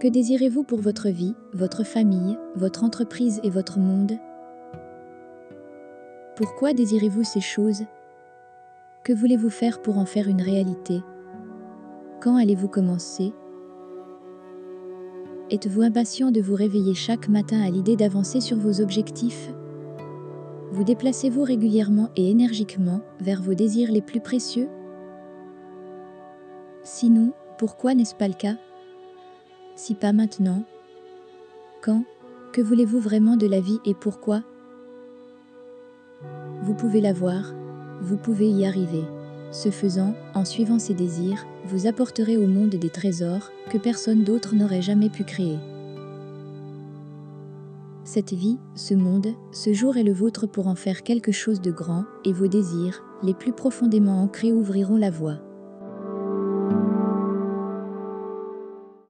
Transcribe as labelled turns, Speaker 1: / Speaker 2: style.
Speaker 1: Que désirez-vous pour votre vie, votre famille, votre entreprise et votre monde? Pourquoi désirez-vous ces choses? Que voulez-vous faire pour en faire une réalité? Quand allez-vous commencer? Êtes-vous impatient de vous réveiller chaque matin à l'idée d'avancer sur vos objectifs? Vous déplacez-vous régulièrement et énergiquement vers vos désirs les plus précieux? Sinon, pourquoi n'est-ce pas le cas? Si pas maintenant, quand Que voulez-vous vraiment de la vie et pourquoi? Vous pouvez l'avoir, vous pouvez y arriver. Ce faisant, en suivant ses désirs, vous apporterez au monde des trésors que personne d'autre n'aurait jamais pu créer. Cette vie, ce monde, ce jour est le vôtre pour en faire quelque chose de grand, et vos désirs, les plus profondément ancrés, ouvriront la voie.